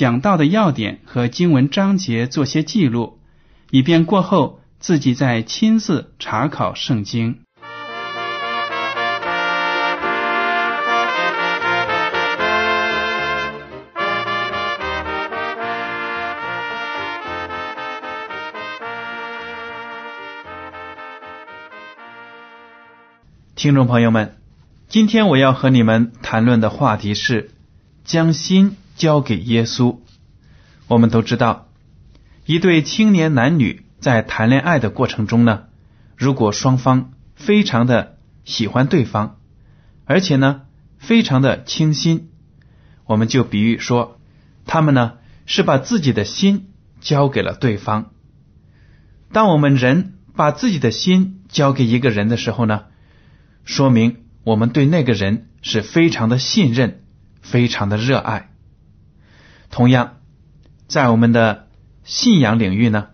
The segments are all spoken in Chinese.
讲到的要点和经文章节做些记录，以便过后自己再亲自查考圣经。听众朋友们，今天我要和你们谈论的话题是将心交给耶稣。我们都知道，一对青年男女在谈恋爱的过程中呢，如果双方非常的喜欢对方，而且呢非常的倾心，我们就比喻说，他们呢是把自己的心交给了对方。当我们人把自己的心交给一个人的时候呢？说明我们对那个人是非常的信任，非常的热爱。同样，在我们的信仰领域呢，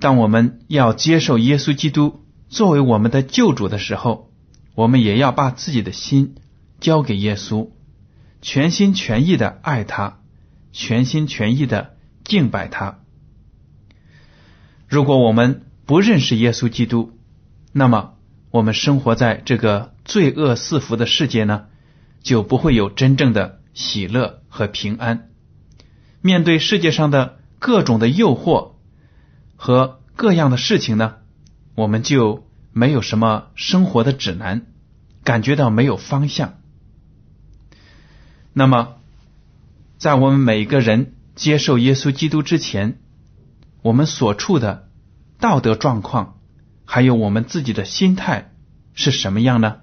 当我们要接受耶稣基督作为我们的救主的时候，我们也要把自己的心交给耶稣，全心全意的爱他，全心全意的敬拜他。如果我们不认识耶稣基督，那么。我们生活在这个罪恶四伏的世界呢，就不会有真正的喜乐和平安。面对世界上的各种的诱惑和各样的事情呢，我们就没有什么生活的指南，感觉到没有方向。那么，在我们每个人接受耶稣基督之前，我们所处的道德状况。还有我们自己的心态是什么样呢？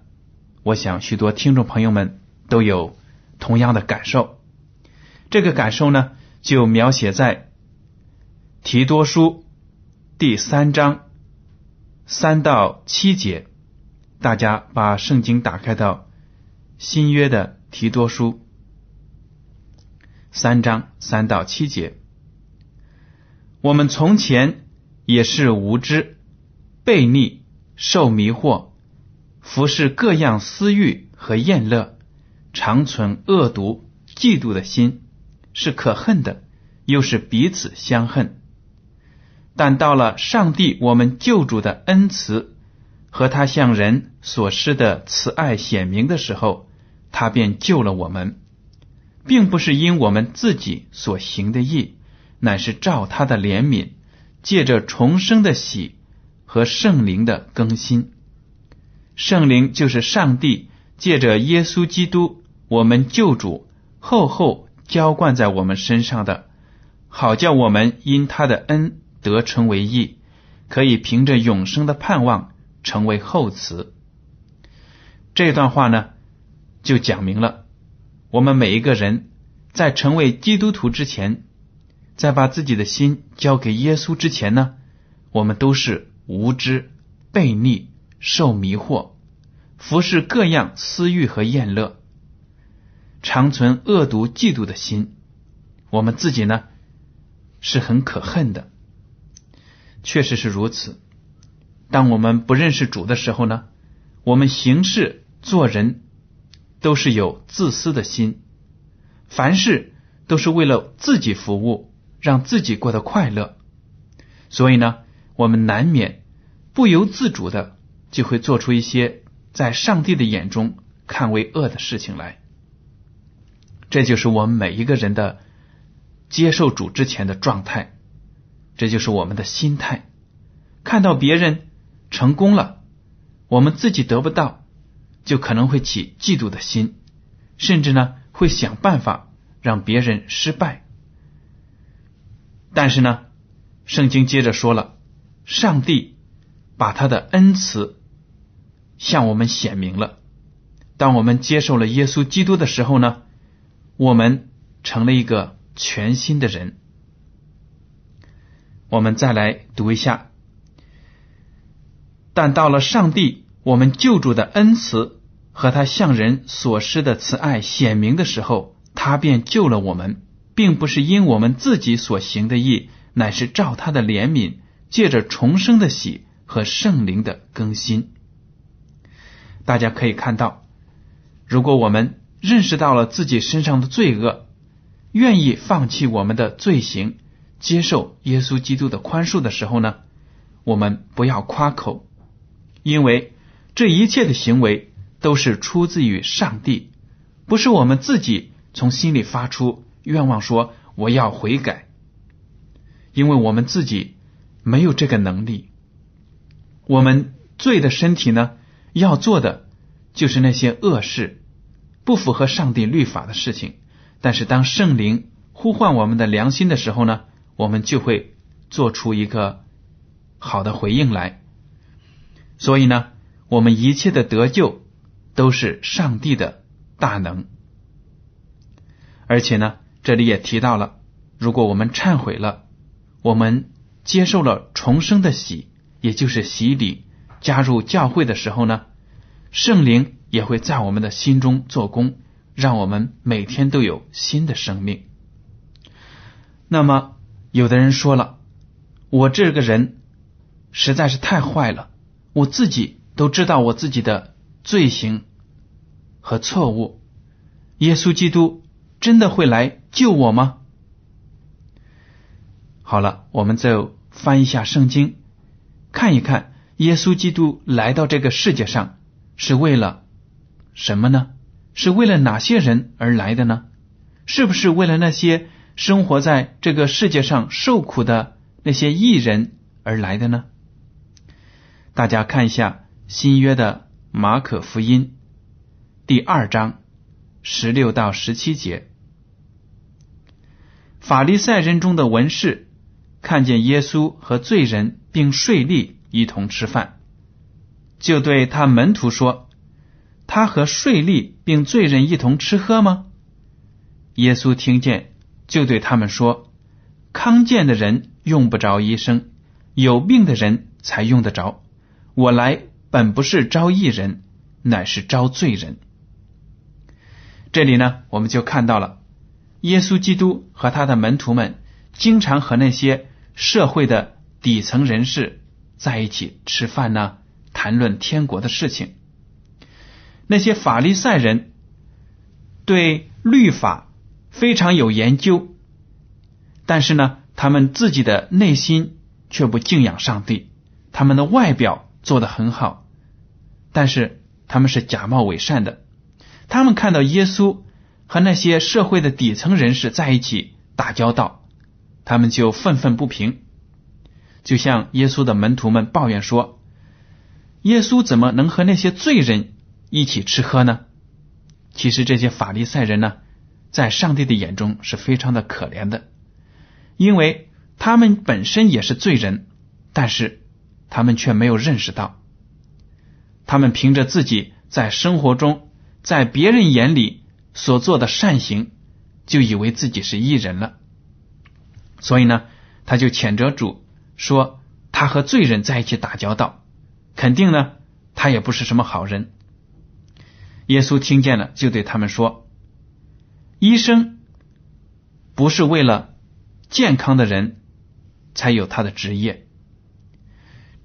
我想许多听众朋友们都有同样的感受。这个感受呢，就描写在提多书第三章三到七节。大家把圣经打开到新约的提多书三章三到七节。我们从前也是无知。悖逆、受迷惑、服侍各样私欲和厌乐，常存恶毒、嫉妒的心，是可恨的，又是彼此相恨。但到了上帝我们救主的恩慈和他向人所施的慈爱显明的时候，他便救了我们，并不是因我们自己所行的义，乃是照他的怜悯，借着重生的喜。和圣灵的更新，圣灵就是上帝借着耶稣基督，我们救主厚厚浇灌在我们身上的，好叫我们因他的恩得成为义，可以凭着永生的盼望成为后嗣。这段话呢，就讲明了我们每一个人在成为基督徒之前，在把自己的心交给耶稣之前呢，我们都是。无知、悖逆、受迷惑、服侍各样私欲和厌乐，常存恶毒、嫉妒的心。我们自己呢，是很可恨的。确实是如此。当我们不认识主的时候呢，我们行事做人都是有自私的心，凡事都是为了自己服务，让自己过得快乐。所以呢。我们难免不由自主的就会做出一些在上帝的眼中看为恶的事情来，这就是我们每一个人的接受主之前的状态，这就是我们的心态。看到别人成功了，我们自己得不到，就可能会起嫉妒的心，甚至呢会想办法让别人失败。但是呢，圣经接着说了，上帝把他的恩慈向我们显明了。当我们接受了耶稣基督的时候呢，我们成了一个全新的人。我们再来读一下，但到了上帝我们救主的恩慈和他向人所施的慈爱显明的时候，他便救了我们，并不是因我们自己所行的义，乃是照他的怜悯，借着重生的喜和圣灵的更新。大家可以看到。如果我们认识到了自己身上的罪恶，愿意放弃我们的罪行，接受耶稣基督的宽恕的时候呢，我们不要夸口，因为这一切的行为都是出自于上帝，不是我们自己从心里发出愿望说我要悔改，因为我们自己没有这个能力。我们罪的身体呢，要做的。就是那些恶事，不符合上帝律法的事情。但是当圣灵呼唤我们的良心的时候呢，我们就会做出一个好的回应来。所以呢，我们一切的得救都是上帝的大能。而且呢，这里也提到了，如果我们忏悔了，我们接受了重生的喜，也就是洗礼，加入教会的时候呢。圣灵也会在我们的心中做工，让我们每天都有新的生命。那么，有的人说了：“我这个人实在是太坏了，我自己都知道我自己的罪行和错误。耶稣基督真的会来救我吗？”好了，我们再翻一下圣经，看一看耶稣基督来到这个世界上。是为了什么呢？是为了哪些人而来的呢？是不是为了那些生活在这个世界上受苦的那些异人而来的呢？大家看一下新约的马可福音第二章十六到十七节，法利赛人中的文士看见耶稣和罪人并税吏一同吃饭。就对他门徒说：“他和税吏并罪人一同吃喝吗？”耶稣听见，就对他们说：“康健的人用不着医生，有病的人才用得着。我来本不是招义人，乃是招罪人。”这里呢，我们就看到了耶稣基督和他的门徒们经常和那些社会的底层人士在一起吃饭呢。谈论天国的事情，那些法利赛人对律法非常有研究，但是呢，他们自己的内心却不敬仰上帝。他们的外表做得很好，但是他们是假冒伪善的。他们看到耶稣和那些社会的底层人士在一起打交道，他们就愤愤不平，就像耶稣的门徒们抱怨说。耶稣怎么能和那些罪人一起吃喝呢？其实这些法利赛人呢，在上帝的眼中是非常的可怜的，因为他们本身也是罪人，但是他们却没有认识到，他们凭着自己在生活中，在别人眼里所做的善行，就以为自己是义人了，所以呢，他就谴责主说他和罪人在一起打交道。肯定呢，他也不是什么好人。耶稣听见了，就对他们说：“医生不是为了健康的人才有他的职业。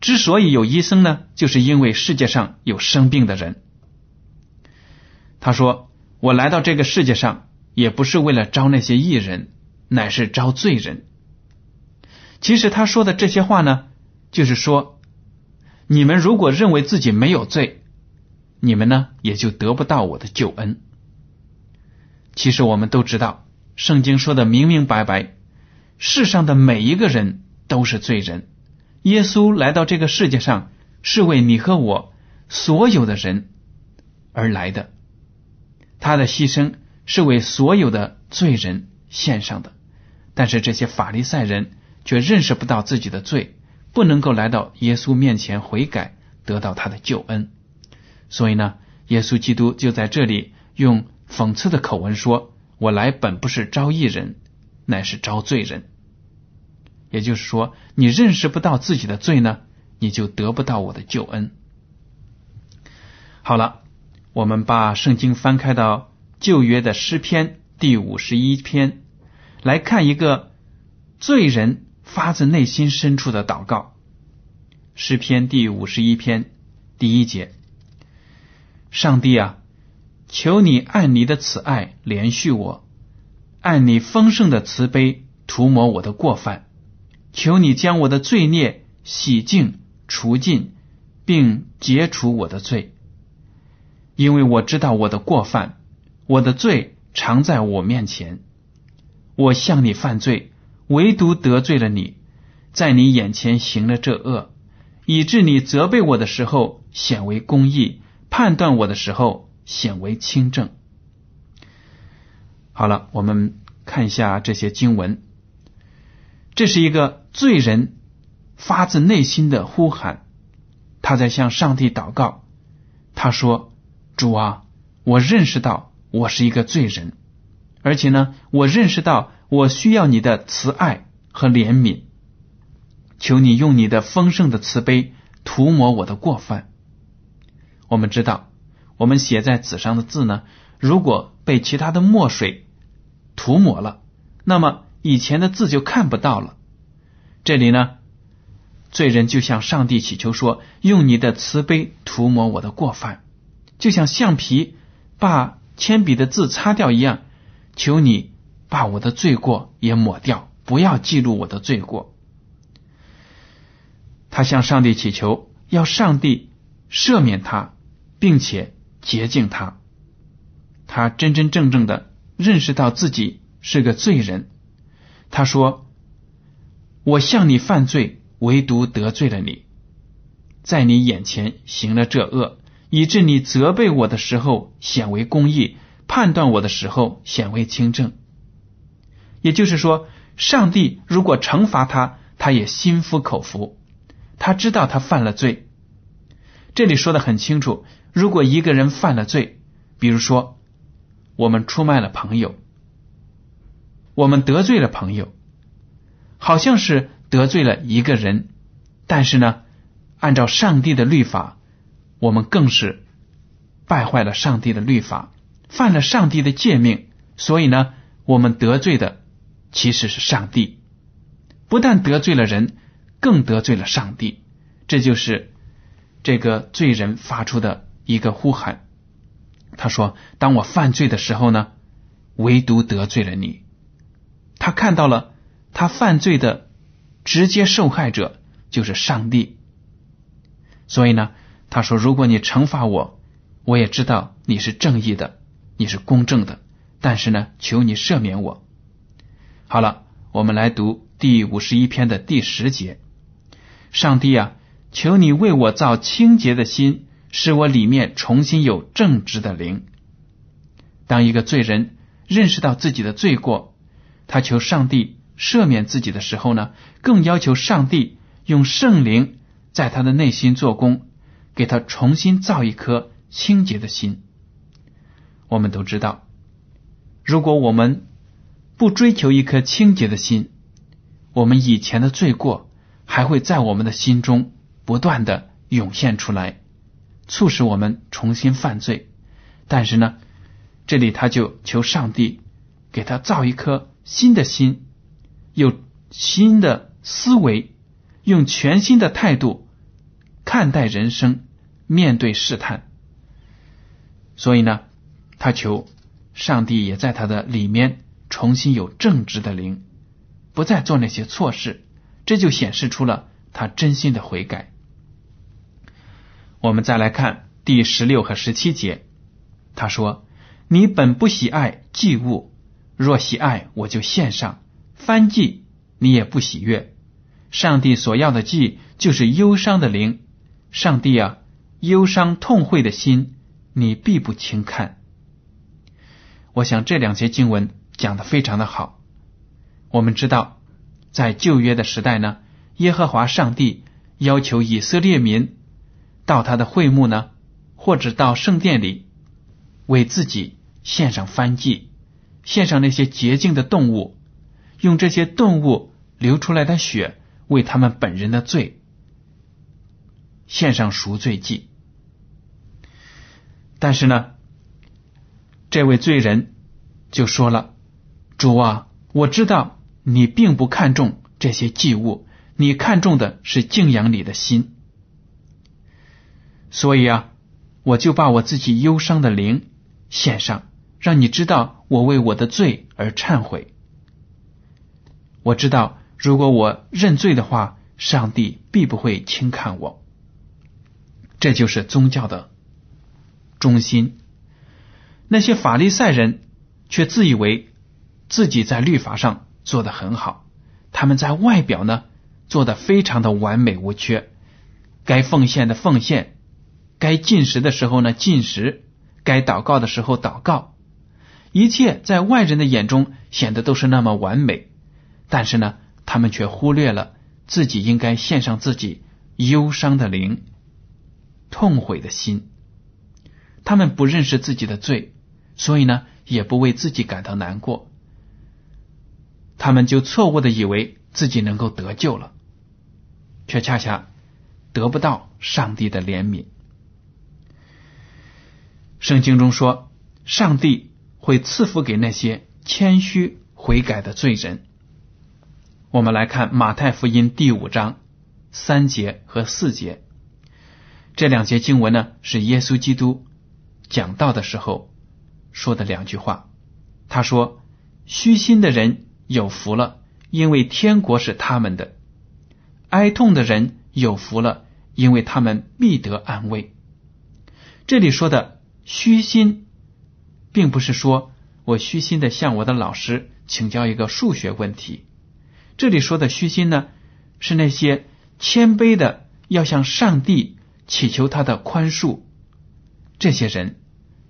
之所以有医生呢，就是因为世界上有生病的人。”他说：“我来到这个世界上，也不是为了招那些艺人，乃是招罪人。”其实他说的这些话呢，就是说。你们如果认为自己没有罪，你们呢也就得不到我的救恩。其实我们都知道，圣经说的明明白白，世上的每一个人都是罪人。耶稣来到这个世界上，是为你和我所有的人而来的。他的牺牲是为所有的罪人献上的。但是这些法利赛人却认识不到自己的罪，不能够来到耶稣面前悔改，得到他的救恩。所以呢，耶稣基督就在这里用讽刺的口吻说：“我来本不是招义人，乃是招罪人。”也就是说，你认识不到自己的罪呢，你就得不到我的救恩。好了，我们把圣经翻开到旧约的诗篇第五十一篇，来看一个罪人发自内心深处的祷告。诗篇第五十一篇第一节：上帝啊，求你按你的慈爱怜恤我，按你丰盛的慈悲涂抹我的过犯。求你将我的罪孽洗净除尽，并解除我的罪，因为我知道我的过犯，我的罪常在我面前。我向你犯罪，唯独得罪了你，在你眼前行了这恶，以致你责备我的时候显为公义，判断我的时候显为清正。好了，我们看一下这些经文。这是一个罪人发自内心的呼喊，他在向上帝祷告。他说：“主啊，我认识到我是一个罪人，而且呢，我认识到我需要你的慈爱和怜悯。求你用你的丰盛的慈悲涂抹我的过犯。”我们知道，我们写在纸上的字呢，如果被其他的墨水涂抹了，那么。以前的字就看不到了。这里呢，罪人就向上帝祈求说：“用你的慈悲涂抹我的过犯，就像橡皮把铅笔的字擦掉一样，求你把我的罪过也抹掉，不要记录我的罪过。”他向上帝祈求，要上帝赦免他，并且洁净他。他真真正正的认识到自己是个罪人。他说：“我向你犯罪，唯独得罪了你，在你眼前行了这恶，以致你责备我的时候显为公义，判断我的时候显为清正。也就是说，上帝如果惩罚他，他也心服口服。他知道他犯了罪。这里说的很清楚：如果一个人犯了罪，比如说我们出卖了朋友。”我们得罪了朋友，好像是得罪了一个人，但是呢，按照上帝的律法，我们更是败坏了上帝的律法，犯了上帝的诫命，所以呢，我们得罪的其实是上帝，不但得罪了人，更得罪了上帝。这就是这个罪人发出的一个呼喊。他说：“当我犯罪的时候呢，唯独得罪了你。”他看到了他犯罪的直接受害者就是上帝，所以呢，他说：“如果你惩罚我，我也知道你是正义的，你是公正的，但是呢，求你赦免我。”好了，我们来读第五十一篇的第十节：“上帝啊，求你为我造清洁的心，使我里面重新有正直的灵。”当一个罪人认识到自己的罪过。他求上帝赦免自己的时候呢，更要求上帝用圣灵在他的内心做工，给他重新造一颗清洁的心。我们都知道，如果我们不追求一颗清洁的心，我们以前的罪过还会在我们的心中不断的涌现出来，促使我们重新犯罪。但是呢，这里他就求上帝给他造一颗。新的心，有新的思维，用全新的态度看待人生，面对试探。所以呢，他求上帝也在他的里面重新有正直的灵，不再做那些错事。这就显示出了他真心的悔改。我们再来看第十六和十七节，他说：“你本不喜爱祭物。”若喜爱，我就献上；翻祭，你也不喜悦。上帝所要的祭，就是忧伤的灵。上帝啊，忧伤痛悔的心，你必不轻看。我想这两节经文讲的非常的好。我们知道，在旧约的时代呢，耶和华上帝要求以色列民到他的会幕呢，或者到圣殿里，为自己献上燔祭，献上那些洁净的动物，用这些动物流出来的血为他们本人的罪献上赎罪祭。但是呢，这位罪人就说了：“主啊，我知道。”你并不看重这些祭物，你看重的是敬仰你的心。所以啊，我就把我自己忧伤的灵献上，让你知道我为我的罪而忏悔。我知道，如果我认罪的话，上帝必不会轻看我。这就是宗教的中心。那些法利赛人却自以为自己在律法上。做的很好，他们在外表呢做的非常的完美无缺，该奉献的奉献，该进食的时候呢进食，该祷告的时候祷告，一切在外人的眼中显得都是那么完美，但是呢，他们却忽略了自己应该献上自己忧伤的灵、痛悔的心，他们不认识自己的罪，所以呢，也不为自己感到难过。他们就错误的以为自己能够得救了，却恰恰得不到上帝的怜悯。圣经中说，上帝会赐福给那些谦虚悔改的罪人。我们来看马太福音第五章三节和四节，这两节经文呢是耶稣基督讲道的时候说的两句话。他说：“虚心的人。”有福了，因为天国是他们的；哀痛的人有福了，因为他们必得安慰。这里说的虚心，并不是说我虚心的向我的老师请教一个数学问题。这里说的虚心呢，是那些谦卑的要向上帝祈求他的宽恕，这些人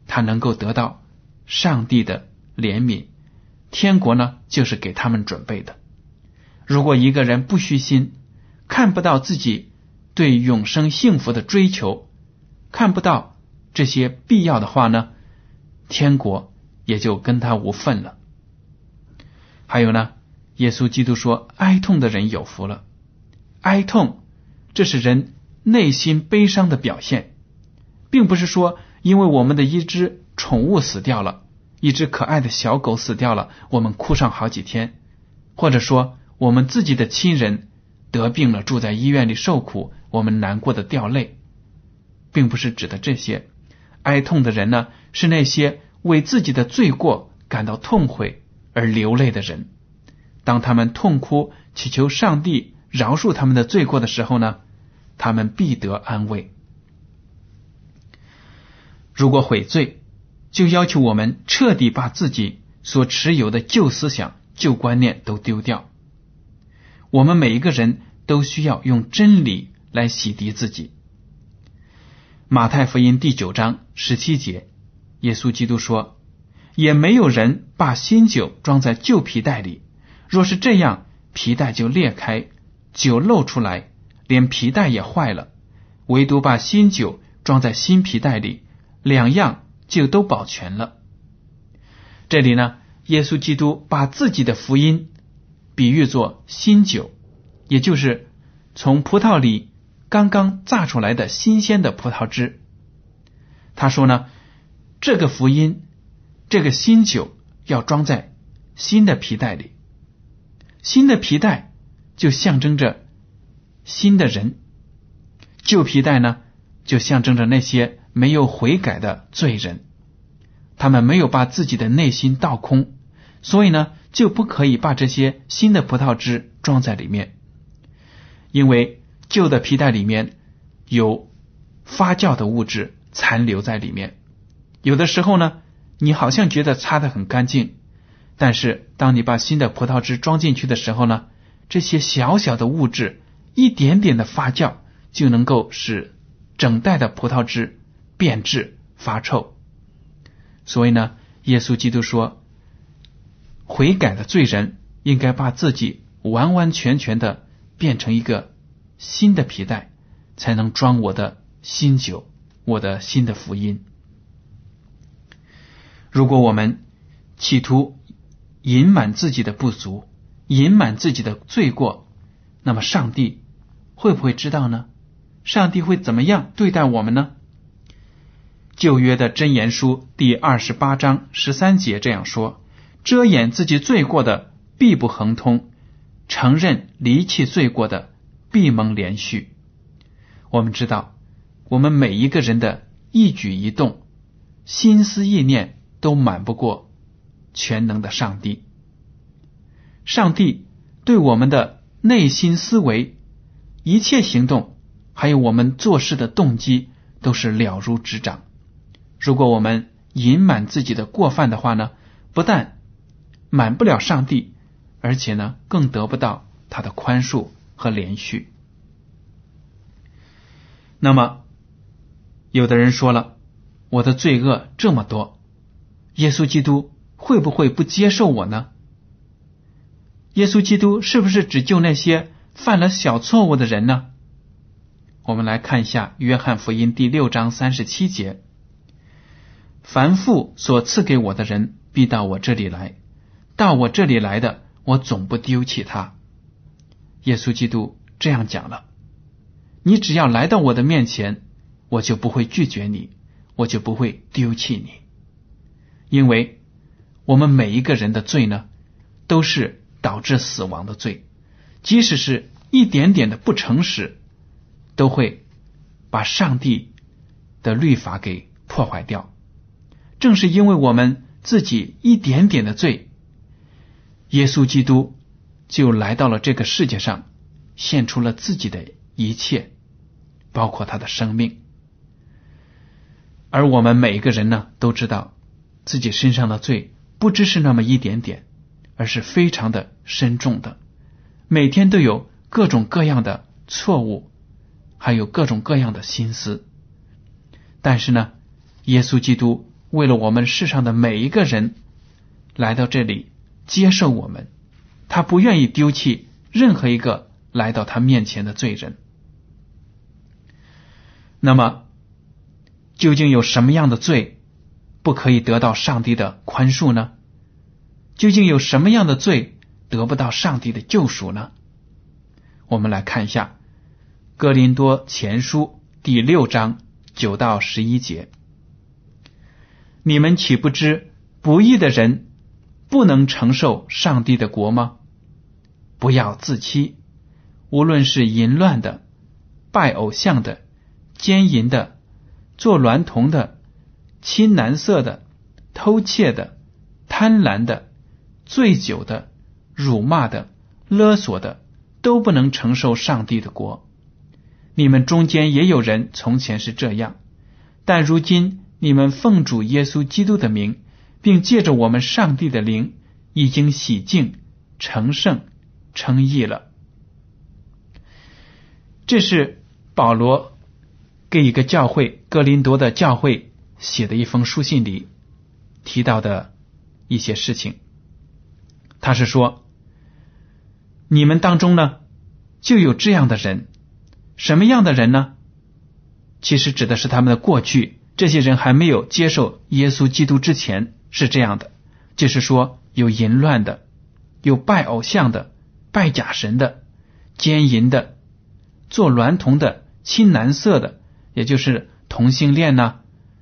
他能够得到上帝的怜悯。天国呢，就是给他们准备的。如果一个人不虚心，看不到自己对永生幸福的追求，看不到这些必要的话呢，天国也就跟他无份了。还有呢，耶稣基督说：“哀痛的人有福了。”哀痛，这是人内心悲伤的表现，并不是说因为我们的一只宠物死掉了。一只可爱的小狗死掉了，我们哭上好几天；或者说，我们自己的亲人得病了，住在医院里受苦，我们难过的掉泪，并不是指的这些。哀痛的人呢，是那些为自己的罪过感到痛悔而流泪的人。当他们痛哭祈求上帝饶恕他们的罪过的时候呢，他们必得安慰。如果悔罪，就要求我们彻底把自己所持有的旧思想、旧观念都丢掉。我们每一个人都需要用真理来洗涤自己。马太福音第九章十七节，耶稣基督说：“也没有人把新酒装在旧皮袋里，若是这样，皮袋就裂开，酒漏出来，连皮袋也坏了。唯独把新酒装在新皮袋里，两样。”就都保全了。这里呢，耶稣基督把自己的福音比喻作新酒，也就是从葡萄里刚刚榨出来的新鲜的葡萄汁。他说呢，这个福音，这个新酒要装在新的皮袋里，新的皮袋就象征着新的人，旧皮袋呢就象征着那些。没有悔改的罪人，他们没有把自己的内心倒空，所以呢，就不可以把这些新的葡萄汁装在里面，因为旧的皮带里面有发酵的物质残留在里面。有的时候呢，你好像觉得擦的很干净，但是当你把新的葡萄汁装进去的时候呢，这些小小的物质一点点的发酵，就能够使整袋的葡萄汁变质发臭。所以呢，耶稣基督说，悔改的罪人应该把自己完完全全的变成一个新的皮带，才能装我的新酒，我的新的福音。如果我们企图隐瞒自己的不足，隐瞒自己的罪过，那么上帝会不会知道呢？上帝会怎么样对待我们呢？旧约的箴言书第二十八章十三节这样说：“遮掩自己罪过的，必不亨通；承认离弃罪过的，必蒙连续。”我们知道，我们每一个人的一举一动、心思意念。都瞒不过全能的上帝。上帝对我们的内心思维、一切行动，还有我们做事的动机，都是了如指掌。如果我们隐瞒自己的过犯的话呢，不但瞒不了上帝，而且呢，更得不到他的宽恕和连续。那么，有的人说了，我的罪恶这么多。耶稣基督会不会不接受我呢？耶稣基督是不是只救那些犯了小错误的人呢？我们来看一下《约翰福音》第六章三十七节：“凡父所赐给我的人，必到我这里来；到我这里来的，我总不丢弃他。”耶稣基督这样讲了：“你只要来到我的面前，我就不会拒绝你，我就不会丢弃你。”因为我们每一个人的罪呢，都是导致死亡的罪，即使是一点点的不诚实，都会把上帝的律法给破坏掉。正是因为我们自己一点点的罪，耶稣基督就来到了这个世界上，献出了自己的一切，包括他的生命。而我们每一个人呢，都知道。自己身上的罪不只是那么一点点，而是非常的深重的，每天都有各种各样的错误，还有各种各样的心思。但是呢，耶稣基督为了我们世上的每一个人来到这里接受我们，他不愿意丢弃任何一个来到他面前的罪人。那么，究竟有什么样的罪？不可以得到上帝的宽恕呢？究竟有什么样的罪得不到上帝的救赎呢？我们来看一下《哥林多前书》第六章九到十一节：你们岂不知不义的人不能承受上帝的国吗？不要自欺，无论是淫乱的、拜偶像的、奸淫的、做娈童的。青蓝色的、偷窃的、贪婪的、醉酒的、辱骂的、勒索的，都不能承受上帝的国。你们中间也有人从前是这样，但如今你们奉主耶稣基督的名，并借着我们上帝的灵，已经洗净、成圣、称义了。这是保罗给一个教会——哥林多的教会。写的一封书信里提到的一些事情，他是说，你们当中呢就有这样的人，什么样的人呢？其实指的是他们的过去，这些人还没有接受耶稣基督之前是这样的，就是说有淫乱的，有拜偶像的，拜假神的，奸淫的，做娈童的，青蓝色的，也就是同性恋呢。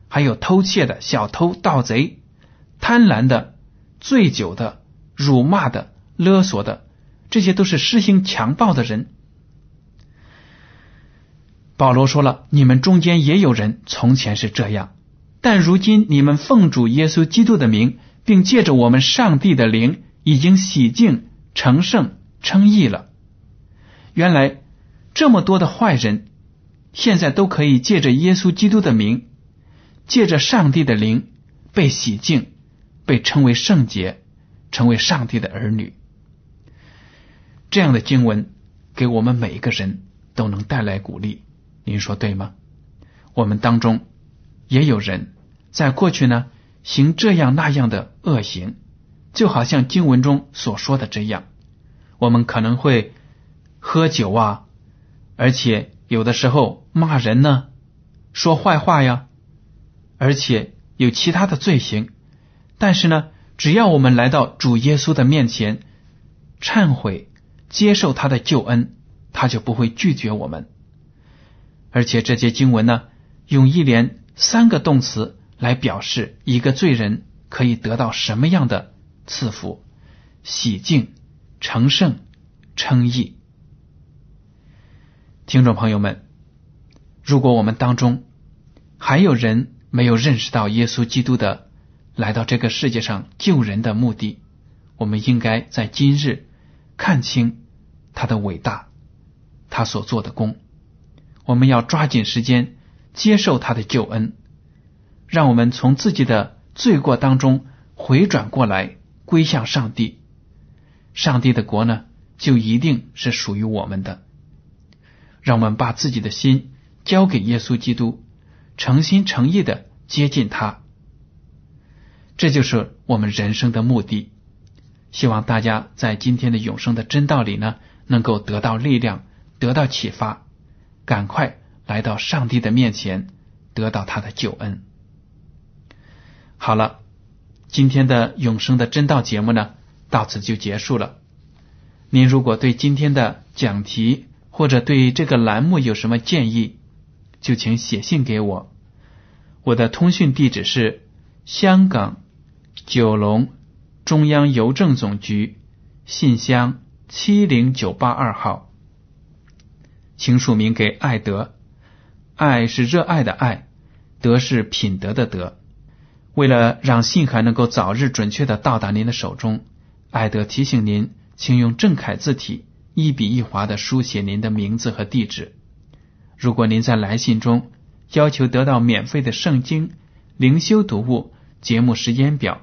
还有偷窃的小偷、盗贼，贪婪的、醉酒的、辱骂的、勒索的，这些都是施行强暴的人。保罗说了：“你们中间也有人从前是这样，但如今你们奉主耶稣基督的名，并借着我们上帝的灵，已经洗净、成圣、称义了。原来这么多的坏人，现在都可以借着耶稣基督的名。”借着上帝的灵被洗净，被称为圣洁，成为上帝的儿女。这样的经文给我们每一个人都能带来鼓励，您说对吗？我们当中也有人在过去呢行这样那样的恶行，就好像经文中所说的这样，我们可能会喝酒啊，而且有的时候骂人呢，说坏话呀，而且有其他的罪行。但是呢，只要我们来到主耶稣的面前忏悔。接受他的救恩，他就不会拒绝我们。而且这节经文呢，用一连三个动词来表示一个罪人可以得到什么样的赐福、洗净、成圣、称义。听众朋友们，如果我们当中还有人没有认识到耶稣基督的来到这个世界上救人的目的，我们应该在今日。看清他的伟大，他所做的功，我们要抓紧时间接受他的救恩，让我们从自己的罪过当中回转过来，归向上帝。上帝的国呢，就一定是属于我们的。让我们把自己的心交给耶稣基督，诚心诚意的接近他，这就是我们人生的目的。希望大家在今天的永生的真道里呢，能够得到力量，得到启发，赶快来到上帝的面前，得到他的救恩。好了，今天的永生的真道节目呢，到此就结束了。您如果对今天的讲题或者对这个栏目有什么建议，就请写信给我。我的通讯地址是香港九龙。中央邮政总局信箱七零九八二号，请署名给爱德。爱是热爱的爱，德是品德的德。为了让信函能够早日准确的到达您的手中，爱德提醒您，请用正楷字体一笔一划的书写您的名字和地址。如果您在来信中要求得到免费的圣经灵修读物、节目时间表。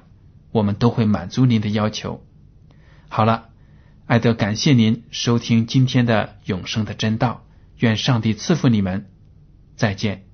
我们都会满足您的要求。好了，艾德，感谢您收听今天的永生的真道，愿上帝赐福你们，再见。